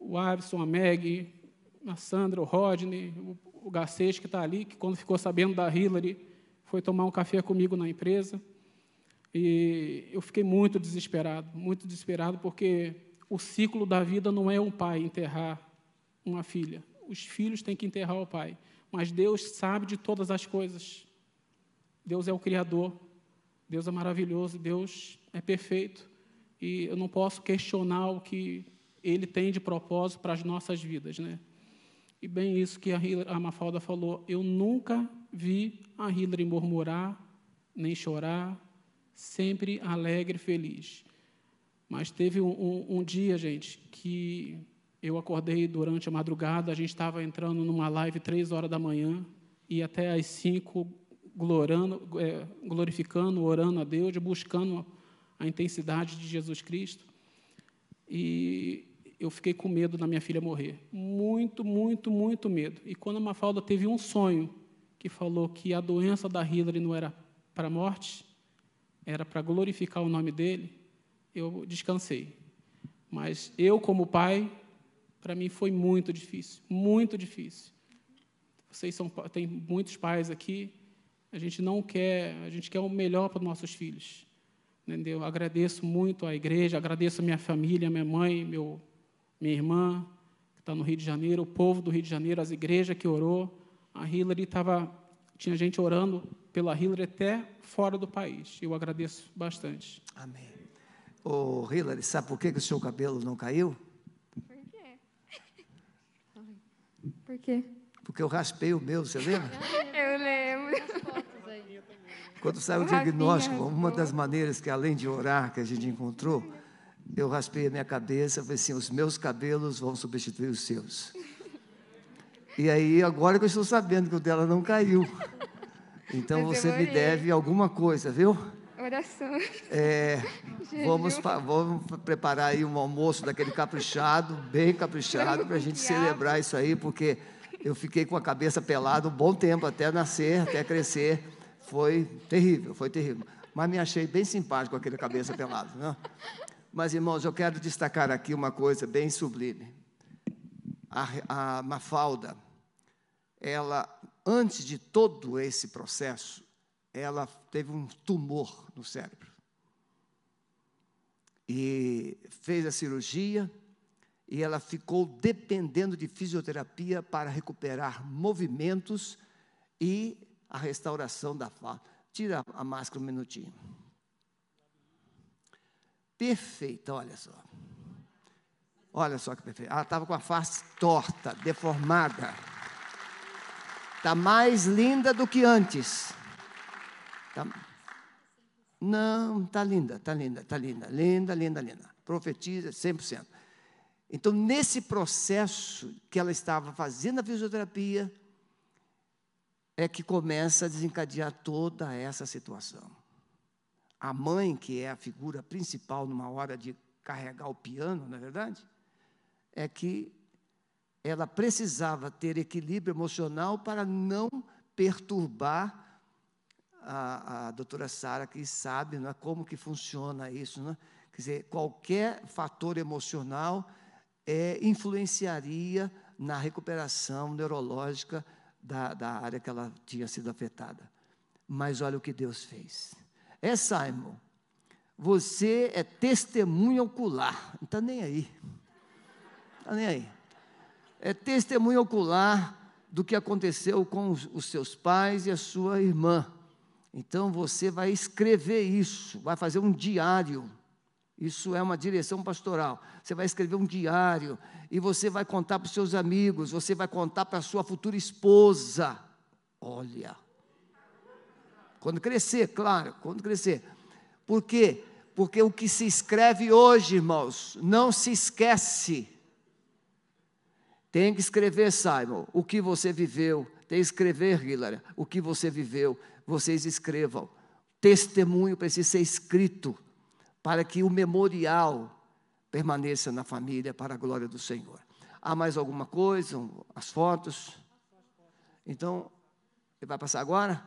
O Avison, a Meg, a Sandra, o Rodney, o Garcês que está ali, que quando ficou sabendo da Hillary, foi tomar um café comigo na empresa. E eu fiquei muito desesperado, muito desesperado, porque o ciclo da vida não é um pai enterrar uma filha. Os filhos têm que enterrar o pai. Mas Deus sabe de todas as coisas. Deus é o Criador. Deus é maravilhoso. Deus é perfeito e eu não posso questionar o que Ele tem de propósito para as nossas vidas, né? E bem isso que a Mafalda falou, eu nunca vi a Hillary murmurar, nem chorar, sempre alegre e feliz. Mas teve um, um, um, dia, gente, que eu acordei durante a madrugada, a gente estava entrando numa live três horas da manhã e até às cinco glorando, é, glorificando, orando a Deus, buscando a intensidade de Jesus Cristo. E eu fiquei com medo da minha filha morrer. Muito, muito, muito medo. E quando a Mafalda teve um sonho que falou que a doença da Hillary não era para a morte, era para glorificar o nome dele, eu descansei. Mas eu, como pai, para mim foi muito difícil, muito difícil. Vocês são, tem muitos pais aqui, a gente não quer, a gente quer o melhor para os nossos filhos. Entendeu? Agradeço muito à igreja, agradeço a minha família, minha mãe, meu, minha irmã, que está no Rio de Janeiro, o povo do Rio de Janeiro, as igrejas que orou. A Hillary estava, tinha gente orando pela Hillary até fora do país. Eu agradeço bastante. Amém. Ô, Hillary, sabe por que, que o seu cabelo não caiu? Por quê? <laughs> Por quê? Porque eu raspei o meu, você lembra? <laughs> Eu lembro. Quando saiu o diagnóstico, uma das maneiras que, além de orar, que a gente encontrou, eu raspei a minha cabeça, falei assim: os meus cabelos vão substituir os seus. E aí, agora que eu estou sabendo que o dela não caiu. Então você me deve alguma coisa, viu? Oração. É, vamos, vamos preparar aí um almoço daquele caprichado, bem caprichado, para a gente celebrar isso aí, porque eu fiquei com a cabeça pelada um bom tempo, até nascer, até crescer. Foi terrível, foi terrível. Mas me achei bem simpático com aquele cabeça pelado. Né? Mas, irmãos, eu quero destacar aqui uma coisa bem sublime. A, a Mafalda, ela, antes de todo esse processo, ela teve um tumor no cérebro. E fez a cirurgia e ela ficou dependendo de fisioterapia para recuperar movimentos e a restauração da fala. Tira a máscara um minutinho. Perfeita, olha só. Olha só que perfeita. Ela estava com a face torta, deformada. Está mais linda do que antes. Tá... Não, está linda, está linda, está linda, linda, linda, linda. Profetiza 100%. Então, nesse processo que ela estava fazendo a fisioterapia, é que começa a desencadear toda essa situação. A mãe, que é a figura principal numa hora de carregar o piano, não é verdade? É que ela precisava ter equilíbrio emocional para não perturbar a, a doutora Sara, que sabe é, como que funciona isso. Né? Quer dizer, qualquer fator emocional é, influenciaria na recuperação neurológica da, da área que ela tinha sido afetada. Mas olha o que Deus fez. É, Simon, você é testemunha ocular, não está nem aí. Não está nem aí. É testemunha ocular do que aconteceu com os, os seus pais e a sua irmã. Então você vai escrever isso, vai fazer um diário. Isso é uma direção pastoral. Você vai escrever um diário e você vai contar para os seus amigos, você vai contar para a sua futura esposa. Olha. Quando crescer, claro, quando crescer. Por quê? Porque o que se escreve hoje, irmãos, não se esquece. Tem que escrever, Simon, o que você viveu. Tem que escrever, Hillary, o que você viveu. Vocês escrevam. Testemunho precisa ser escrito para que o memorial permaneça na família para a glória do Senhor. Há mais alguma coisa? As fotos? Então, ele vai passar agora?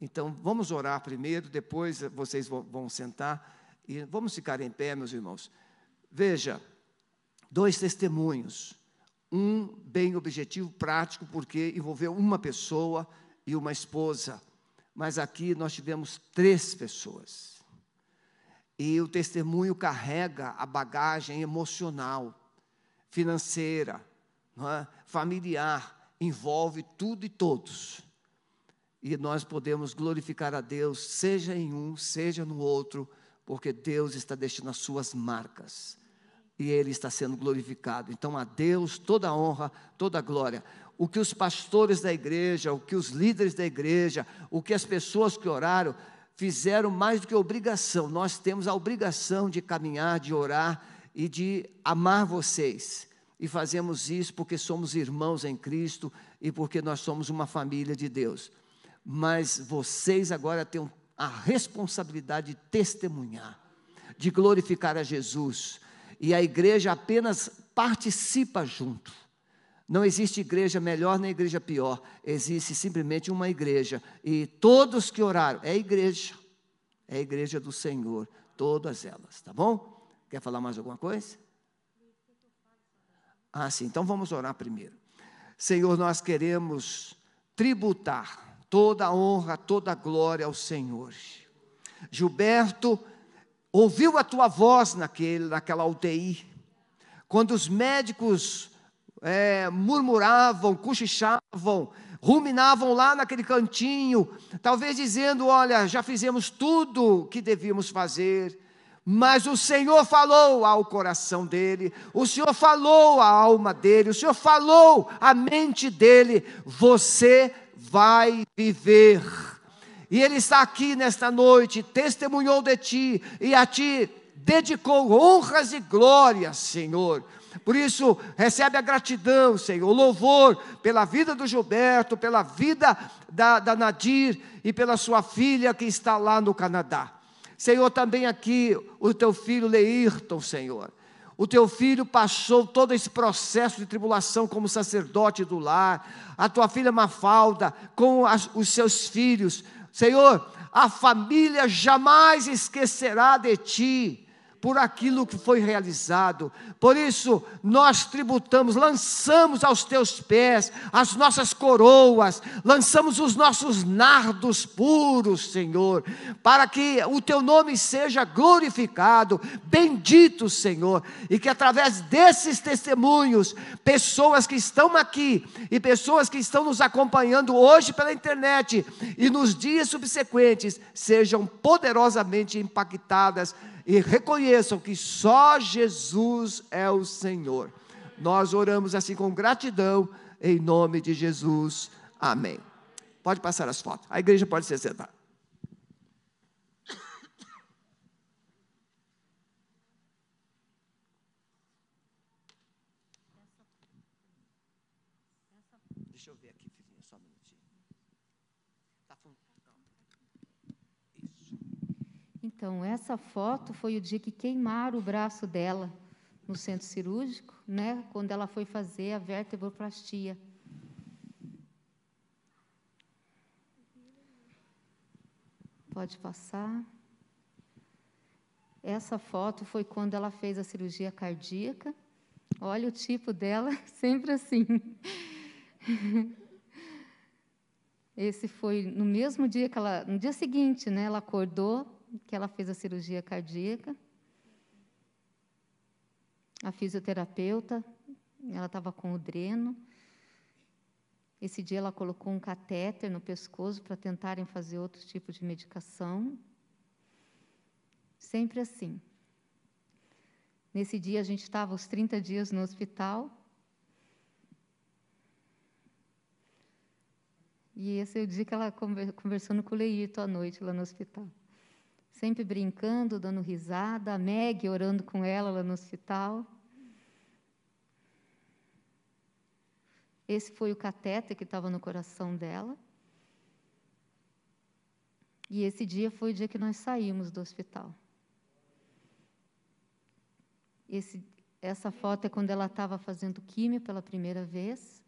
Então, vamos orar primeiro, depois vocês vão, sentar e vamos ficar em pé, meus irmãos. Veja, dois testemunhos um bem objetivo, prático, porque envolveu uma pessoa e uma esposa. Mas aqui nós tivemos três pessoas. E o testemunho carrega a bagagem emocional, financeira, é? familiar, envolve tudo e todos. E nós podemos glorificar a Deus, seja em um, seja no outro, porque Deus está deixando as suas marcas e ele está sendo glorificado. Então a Deus toda a honra, toda a glória. O que os pastores da igreja, o que os líderes da igreja, o que as pessoas que oraram fizeram mais do que obrigação. Nós temos a obrigação de caminhar, de orar e de amar vocês. E fazemos isso porque somos irmãos em Cristo e porque nós somos uma família de Deus. Mas vocês agora têm a responsabilidade de testemunhar, de glorificar a Jesus, e a igreja apenas participa junto. Não existe igreja melhor nem igreja pior, existe simplesmente uma igreja. E todos que oraram, é igreja, é a igreja do Senhor, todas elas, tá bom? Quer falar mais alguma coisa? Ah, sim, então vamos orar primeiro. Senhor, nós queremos tributar toda a honra, toda a glória ao Senhor. Gilberto ouviu a tua voz naquele, naquela UTI, quando os médicos é, murmuravam, cochichavam, ruminavam lá naquele cantinho, talvez dizendo: Olha, já fizemos tudo que devíamos fazer, mas o Senhor falou ao coração dele, o Senhor falou à alma dele, o Senhor falou à mente dele: Você vai viver. E Ele está aqui nesta noite, testemunhou de ti e a ti dedicou honras e glórias, Senhor. Por isso, recebe a gratidão, Senhor, o louvor pela vida do Gilberto, pela vida da, da Nadir e pela sua filha que está lá no Canadá. Senhor, também aqui o teu filho Leirton, Senhor. O teu filho passou todo esse processo de tribulação como sacerdote do lar. A tua filha Mafalda, com as, os seus filhos, Senhor, a família jamais esquecerá de ti por aquilo que foi realizado. Por isso, nós tributamos, lançamos aos teus pés as nossas coroas, lançamos os nossos nardos puros, Senhor, para que o teu nome seja glorificado, bendito, Senhor, e que através desses testemunhos, pessoas que estão aqui e pessoas que estão nos acompanhando hoje pela internet e nos dias subsequentes sejam poderosamente impactadas e reconheçam que só Jesus é o Senhor. Nós oramos assim com gratidão, em nome de Jesus. Amém. Pode passar as fotos. A igreja pode se sentar. Deixa eu ver aqui, filhinha, só um minutinho. Então, essa foto foi o dia que queimaram o braço dela no centro cirúrgico, né, quando ela foi fazer a vertebroplastia. Pode passar. Essa foto foi quando ela fez a cirurgia cardíaca. Olha o tipo dela, <laughs> sempre assim. Esse foi no mesmo dia que ela, no dia seguinte, né, ela acordou que ela fez a cirurgia cardíaca. A fisioterapeuta, ela estava com o dreno. Esse dia ela colocou um catéter no pescoço para tentarem fazer outro tipo de medicação. Sempre assim. Nesse dia a gente estava os 30 dias no hospital. E esse é o dia que ela conversando com o Leito à noite lá no hospital. Sempre brincando, dando risada, a Meg orando com ela lá no hospital. Esse foi o catéter que estava no coração dela. E esse dia foi o dia que nós saímos do hospital. Esse, essa foto é quando ela estava fazendo químio pela primeira vez.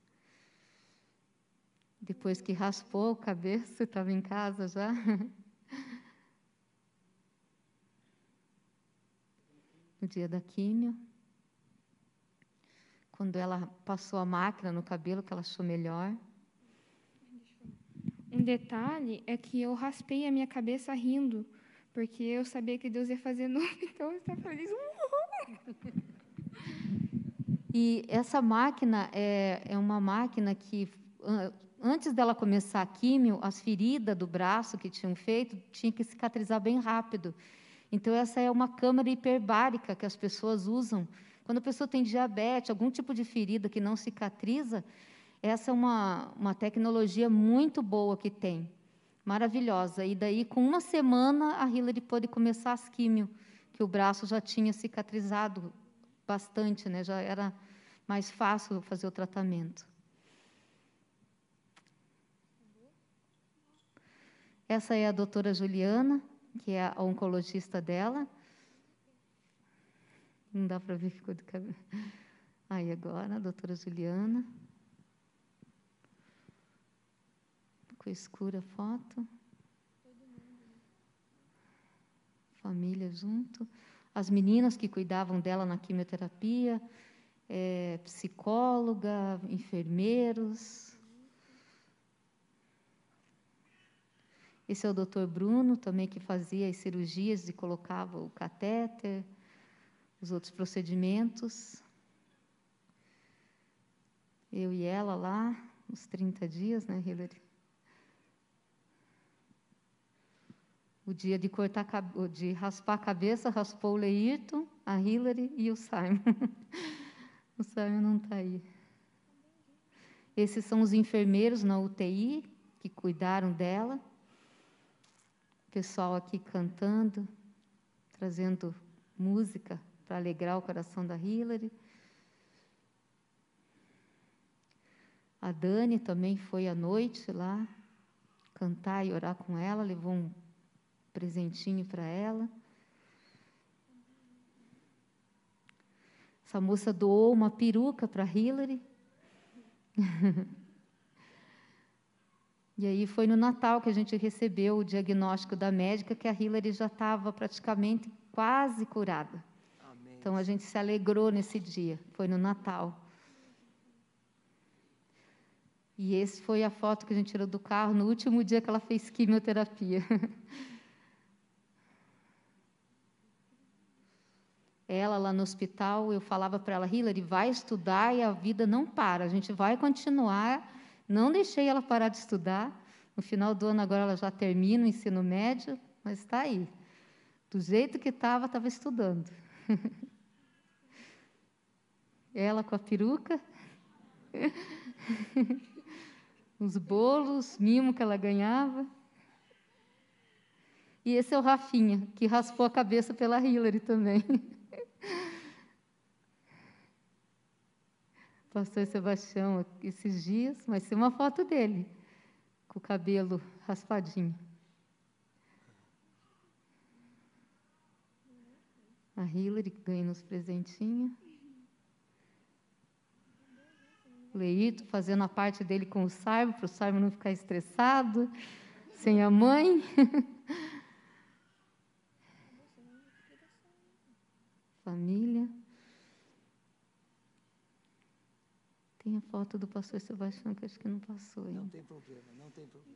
Depois que raspou a cabeça, <laughs> estava em casa já. <laughs> No dia da químio. Quando ela passou a máquina no cabelo, que ela achou melhor. Um detalhe é que eu raspei a minha cabeça rindo, porque eu sabia que Deus ia fazer novo, <laughs> então eu estava feliz. E essa máquina é, é uma máquina que antes dela começar a químio, as feridas do braço que tinham feito tinha que cicatrizar bem rápido. Então, essa é uma câmara hiperbárica que as pessoas usam. Quando a pessoa tem diabetes, algum tipo de ferida que não cicatriza, essa é uma, uma tecnologia muito boa que tem, maravilhosa. E daí, com uma semana, a Hillary pôde começar as químio, que o braço já tinha cicatrizado bastante, né? já era mais fácil fazer o tratamento. Essa é a doutora Juliana, que é a oncologista dela. Não dá para ver, ficou de cabelo. Aí agora, a doutora Juliana. Ficou escura a foto. Família junto. As meninas que cuidavam dela na quimioterapia, é, psicóloga, enfermeiros. Esse é o doutor Bruno, também que fazia as cirurgias e colocava o catéter, os outros procedimentos. Eu e ela lá, uns 30 dias, né, Hillary? O dia de cortar, de raspar a cabeça, raspou o Leirton, a Hillary e o Simon. <laughs> o Simon não está aí. Esses são os enfermeiros na UTI que cuidaram dela pessoal aqui cantando, trazendo música para alegrar o coração da Hillary. A Dani também foi à noite lá cantar e orar com ela, levou um presentinho para ela. Essa moça doou uma peruca para Hillary. <laughs> E aí foi no Natal que a gente recebeu o diagnóstico da médica que a Hillary já estava praticamente quase curada. Amém. Então a gente se alegrou nesse dia, foi no Natal. E esse foi a foto que a gente tirou do carro no último dia que ela fez quimioterapia. <laughs> ela lá no hospital, eu falava para ela, Hillary, vai estudar e a vida não para, a gente vai continuar não deixei ela parar de estudar. No final do ano, agora ela já termina o ensino médio, mas está aí. Do jeito que estava, estava estudando. <laughs> ela com a peruca, <laughs> os bolos, mimo que ela ganhava. E esse é o Rafinha, que raspou a cabeça pela Hillary também. <laughs> pastor Sebastião esses dias, mas tem uma foto dele, com o cabelo raspadinho. A Hillary que ganha nos presentinhos. Leito fazendo a parte dele com o Sarmo, para o Sarmo não ficar estressado, sem a mãe. <laughs> Família. Tem a foto do pastor Sebastião, que acho que não passou ainda. Não tem problema, não tem problema.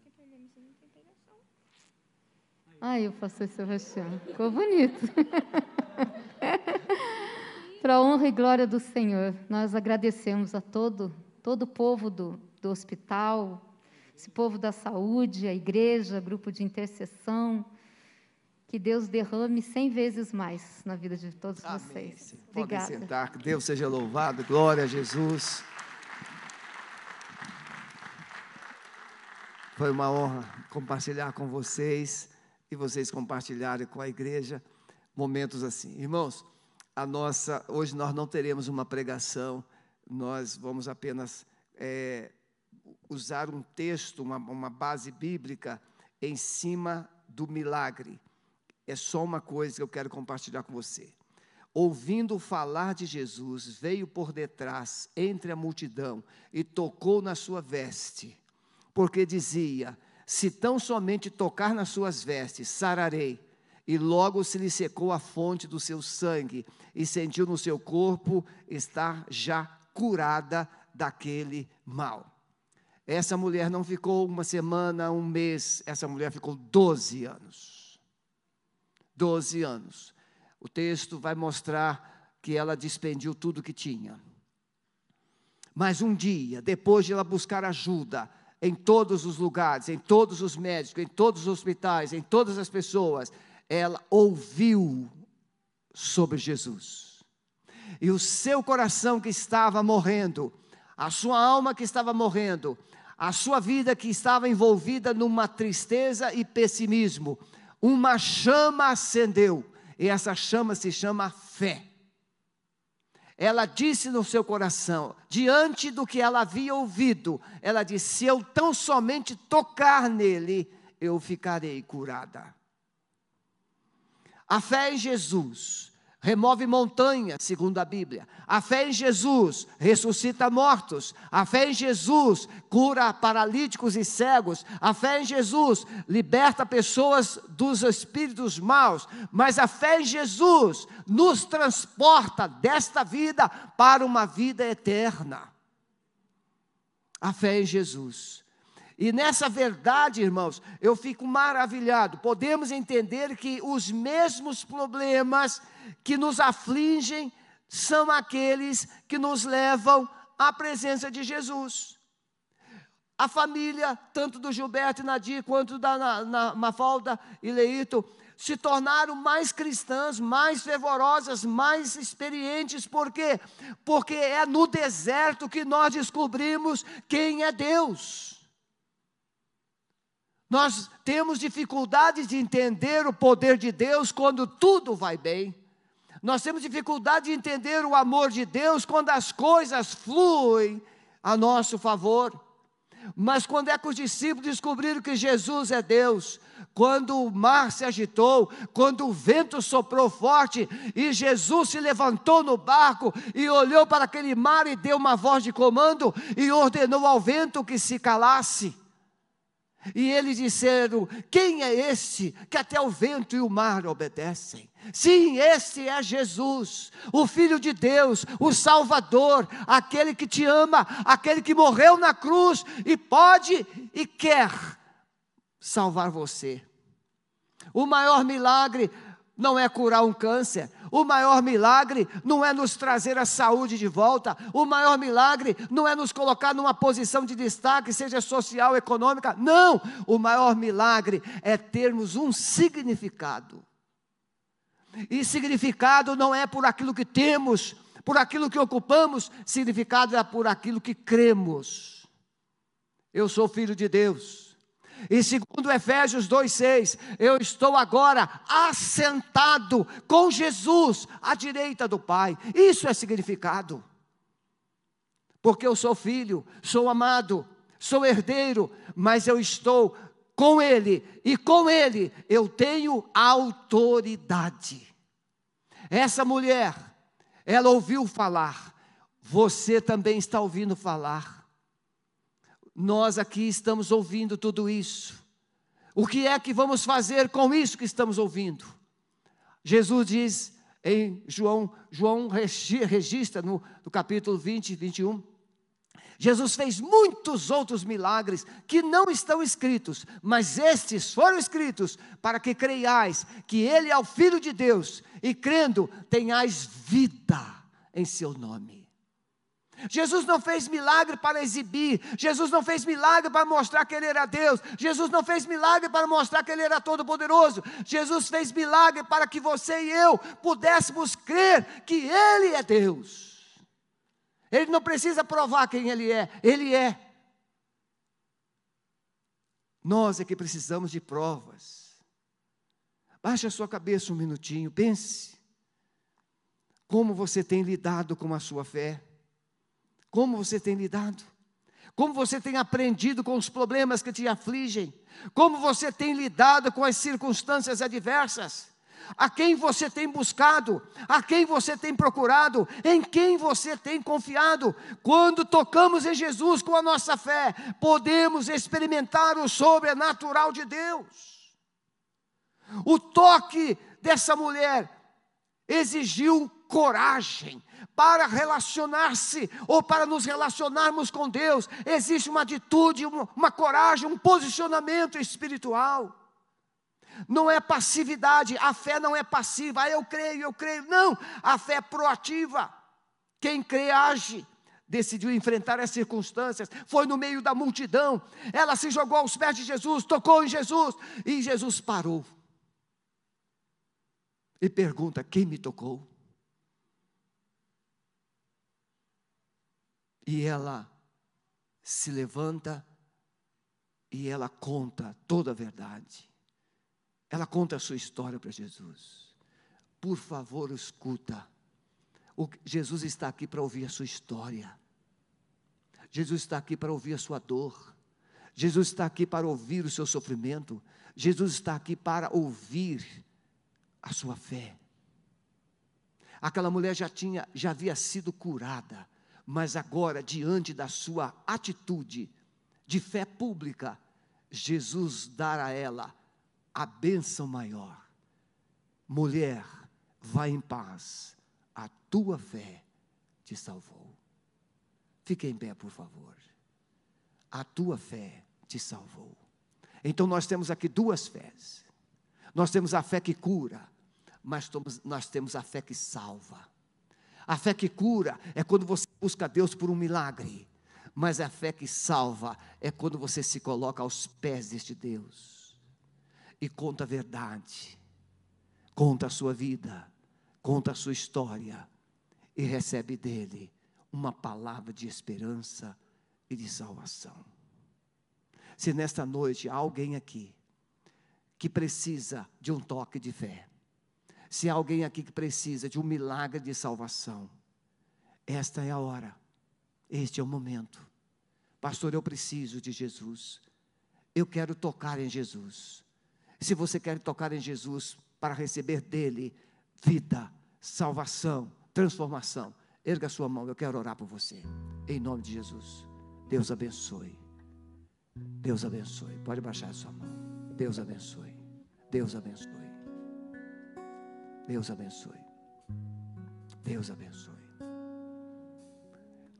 Aí o pastor Sebastião, ficou bonito. <laughs> Para a honra e glória do Senhor, nós agradecemos a todo, todo o povo do, do hospital, esse povo da saúde, a igreja, grupo de intercessão. Que Deus derrame cem vezes mais na vida de todos Amém. vocês. Podem Obrigada. sentar, que Deus seja louvado, glória a Jesus. Foi uma honra compartilhar com vocês e vocês compartilharem com a igreja momentos assim. Irmãos, a nossa, hoje nós não teremos uma pregação, nós vamos apenas é, usar um texto, uma, uma base bíblica em cima do milagre. É só uma coisa que eu quero compartilhar com você. Ouvindo falar de Jesus, veio por detrás, entre a multidão, e tocou na sua veste, porque dizia: Se tão somente tocar nas suas vestes, sararei. E logo se lhe secou a fonte do seu sangue, e sentiu no seu corpo estar já curada daquele mal. Essa mulher não ficou uma semana, um mês, essa mulher ficou 12 anos. 12 anos. O texto vai mostrar que ela despendiu tudo que tinha. Mas um dia, depois de ela buscar ajuda em todos os lugares, em todos os médicos, em todos os hospitais, em todas as pessoas, ela ouviu sobre Jesus. E o seu coração que estava morrendo, a sua alma que estava morrendo, a sua vida que estava envolvida numa tristeza e pessimismo, uma chama acendeu, e essa chama se chama fé. Ela disse no seu coração, diante do que ela havia ouvido, ela disse: Se eu tão somente tocar nele, eu ficarei curada. A fé em Jesus remove montanhas, segundo a Bíblia. A fé em Jesus ressuscita mortos. A fé em Jesus cura paralíticos e cegos. A fé em Jesus liberta pessoas dos espíritos maus. Mas a fé em Jesus nos transporta desta vida para uma vida eterna. A fé em Jesus. E nessa verdade, irmãos, eu fico maravilhado. Podemos entender que os mesmos problemas que nos afligem são aqueles que nos levam à presença de Jesus. A família, tanto do Gilberto e Nadir, quanto da na, na Mafalda e Leito, se tornaram mais cristãs, mais fervorosas, mais experientes. Por quê? Porque é no deserto que nós descobrimos quem é Deus. Nós temos dificuldade de entender o poder de Deus quando tudo vai bem. Nós temos dificuldade de entender o amor de Deus quando as coisas fluem a nosso favor. Mas quando é que os discípulos descobriram que Jesus é Deus, quando o mar se agitou, quando o vento soprou forte e Jesus se levantou no barco e olhou para aquele mar e deu uma voz de comando e ordenou ao vento que se calasse. E eles disseram: Quem é este que até o vento e o mar obedecem? Sim, este é Jesus, o Filho de Deus, o Salvador, aquele que te ama, aquele que morreu na cruz e pode e quer salvar você. O maior milagre não é curar um câncer. O maior milagre não é nos trazer a saúde de volta. O maior milagre não é nos colocar numa posição de destaque, seja social, econômica. Não! O maior milagre é termos um significado. E significado não é por aquilo que temos, por aquilo que ocupamos, significado é por aquilo que cremos. Eu sou filho de Deus. E segundo Efésios 2:6, eu estou agora assentado com Jesus à direita do Pai. Isso é significado. Porque eu sou filho, sou amado, sou herdeiro, mas eu estou com ele e com ele eu tenho autoridade. Essa mulher, ela ouviu falar, você também está ouvindo falar. Nós aqui estamos ouvindo tudo isso. O que é que vamos fazer com isso que estamos ouvindo? Jesus diz em João, João registra no, no capítulo 20, 21. Jesus fez muitos outros milagres que não estão escritos, mas estes foram escritos para que creiais que Ele é o Filho de Deus e crendo tenhais vida em seu nome. Jesus não fez milagre para exibir, Jesus não fez milagre para mostrar que Ele era Deus, Jesus não fez milagre para mostrar que Ele era todo-poderoso, Jesus fez milagre para que você e eu pudéssemos crer que Ele é Deus. Ele não precisa provar quem Ele é, Ele é. Nós é que precisamos de provas. Baixe a sua cabeça um minutinho, pense. Como você tem lidado com a sua fé? Como você tem lidado? Como você tem aprendido com os problemas que te afligem? Como você tem lidado com as circunstâncias adversas? A quem você tem buscado? A quem você tem procurado? Em quem você tem confiado? Quando tocamos em Jesus com a nossa fé, podemos experimentar o sobrenatural de Deus. O toque dessa mulher exigiu coragem, para relacionar-se ou para nos relacionarmos com Deus, existe uma atitude, uma, uma coragem, um posicionamento espiritual. Não é passividade, a fé não é passiva, ah, eu creio, eu creio. Não, a fé é proativa. Quem crê age decidiu enfrentar as circunstâncias, foi no meio da multidão, ela se jogou aos pés de Jesus, tocou em Jesus, e Jesus parou. E pergunta: quem me tocou? E ela se levanta e ela conta toda a verdade. Ela conta a sua história para Jesus. Por favor, escuta. O, Jesus está aqui para ouvir a sua história. Jesus está aqui para ouvir a sua dor. Jesus está aqui para ouvir o seu sofrimento. Jesus está aqui para ouvir a sua fé. Aquela mulher já tinha, já havia sido curada mas agora, diante da sua atitude de fé pública, Jesus dará a ela a bênção maior. Mulher, vá em paz, a tua fé te salvou. Fique em pé, por favor. A tua fé te salvou. Então nós temos aqui duas fés. Nós temos a fé que cura, mas nós temos a fé que salva. A fé que cura é quando você busca Deus por um milagre. Mas a fé que salva é quando você se coloca aos pés deste Deus e conta a verdade, conta a sua vida, conta a sua história e recebe dele uma palavra de esperança e de salvação. Se nesta noite há alguém aqui que precisa de um toque de fé, se há alguém aqui que precisa de um milagre de salvação, esta é a hora, este é o momento. Pastor, eu preciso de Jesus. Eu quero tocar em Jesus. Se você quer tocar em Jesus para receber dele vida, salvação, transformação, erga sua mão, eu quero orar por você. Em nome de Jesus. Deus abençoe. Deus abençoe. Pode baixar a sua mão. Deus abençoe. Deus abençoe. Deus abençoe. Deus abençoe.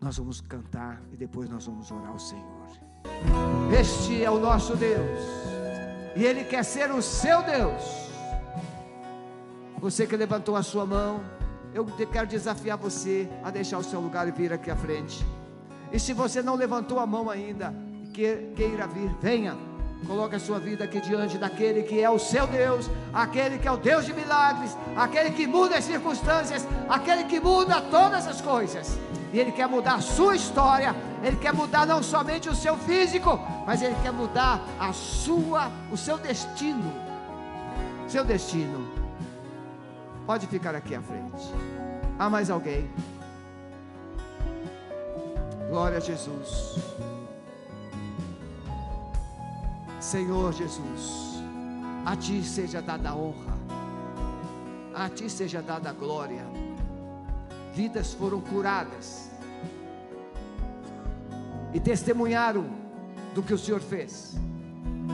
Nós vamos cantar e depois nós vamos orar ao Senhor. Este é o nosso Deus. E Ele quer ser o seu Deus. Você que levantou a sua mão, eu quero desafiar você a deixar o seu lugar e vir aqui à frente. E se você não levantou a mão ainda, queira vir, venha. Coloque a sua vida aqui diante daquele que é o seu Deus, aquele que é o Deus de milagres, aquele que muda as circunstâncias, aquele que muda todas as coisas. E Ele quer mudar a sua história, Ele quer mudar não somente o seu físico, mas Ele quer mudar a sua, o seu destino. Seu destino. Pode ficar aqui à frente. Há mais alguém? Glória a Jesus. Senhor Jesus, a Ti seja dada a honra, A ti seja dada a glória. Vidas foram curadas e testemunharam do que o Senhor fez.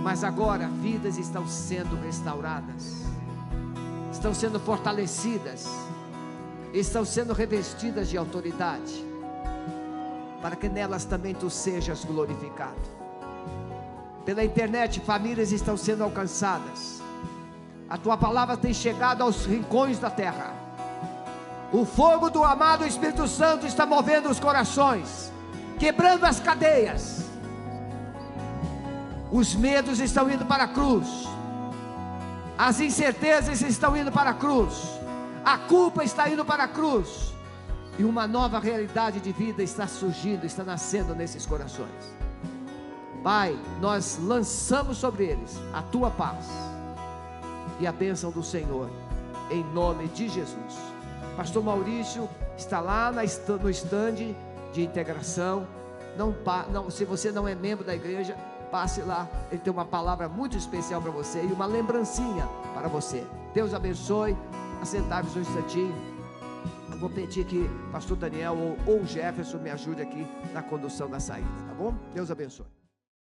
Mas agora vidas estão sendo restauradas, estão sendo fortalecidas, estão sendo revestidas de autoridade, para que nelas também tu sejas glorificado. Pela internet, famílias estão sendo alcançadas, a tua palavra tem chegado aos rincões da terra. O fogo do amado Espírito Santo está movendo os corações, quebrando as cadeias. Os medos estão indo para a cruz, as incertezas estão indo para a cruz, a culpa está indo para a cruz, e uma nova realidade de vida está surgindo, está nascendo nesses corações. Pai, nós lançamos sobre eles a tua paz e a bênção do Senhor, em nome de Jesus. Pastor Maurício está lá no estande de integração. Não, não, se você não é membro da igreja, passe lá. Ele tem uma palavra muito especial para você e uma lembrancinha para você. Deus abençoe. Assentar-vos um instantinho. Eu vou pedir que Pastor Daniel ou, ou Jefferson me ajude aqui na condução da saída, tá bom? Deus abençoe.